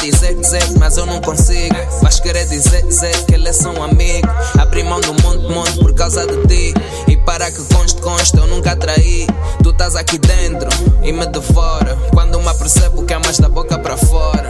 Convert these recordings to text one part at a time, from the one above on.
dizer dizer, mas eu não consigo. Vais querer dizer dizer que eles são amigos. Abri mão do monte, monte por causa de ti. E para que conste, conste, eu nunca traí. Tu estás aqui dentro e me devora. Quando me apercebo, que é mais da boca para fora.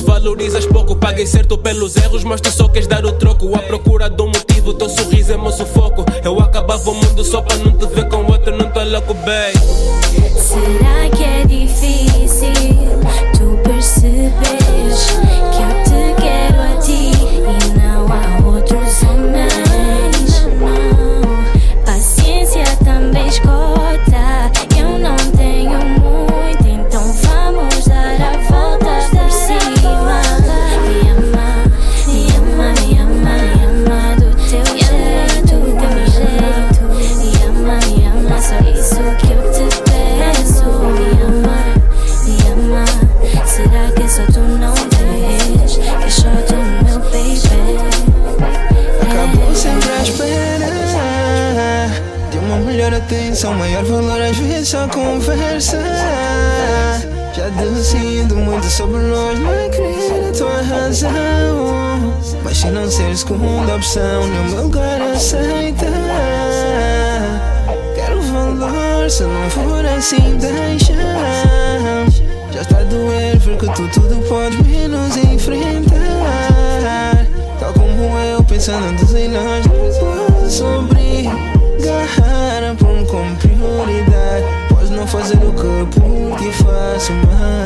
Valorizas pouco, paguei certo pelos erros, mas tu só queres dar o troco. À procura do motivo, teu sorriso é meu sufoco. Eu acabava o mundo só para não te ver com outro, não tô louco, baby. Será que atenção, maior valor às vezes a conversa. Já decido muito sobre nós, não acredito crer a tua razão. Mas se não ser segunda opção, no meu lugar aceita. Então. Quero valor, se não for assim, deixa. Já está a doer, porque tu tudo pode menos enfrentar. Tal como eu, pensando em nós, não posso brigar como prioridade. Podes não fazer o que eu ti faço mais.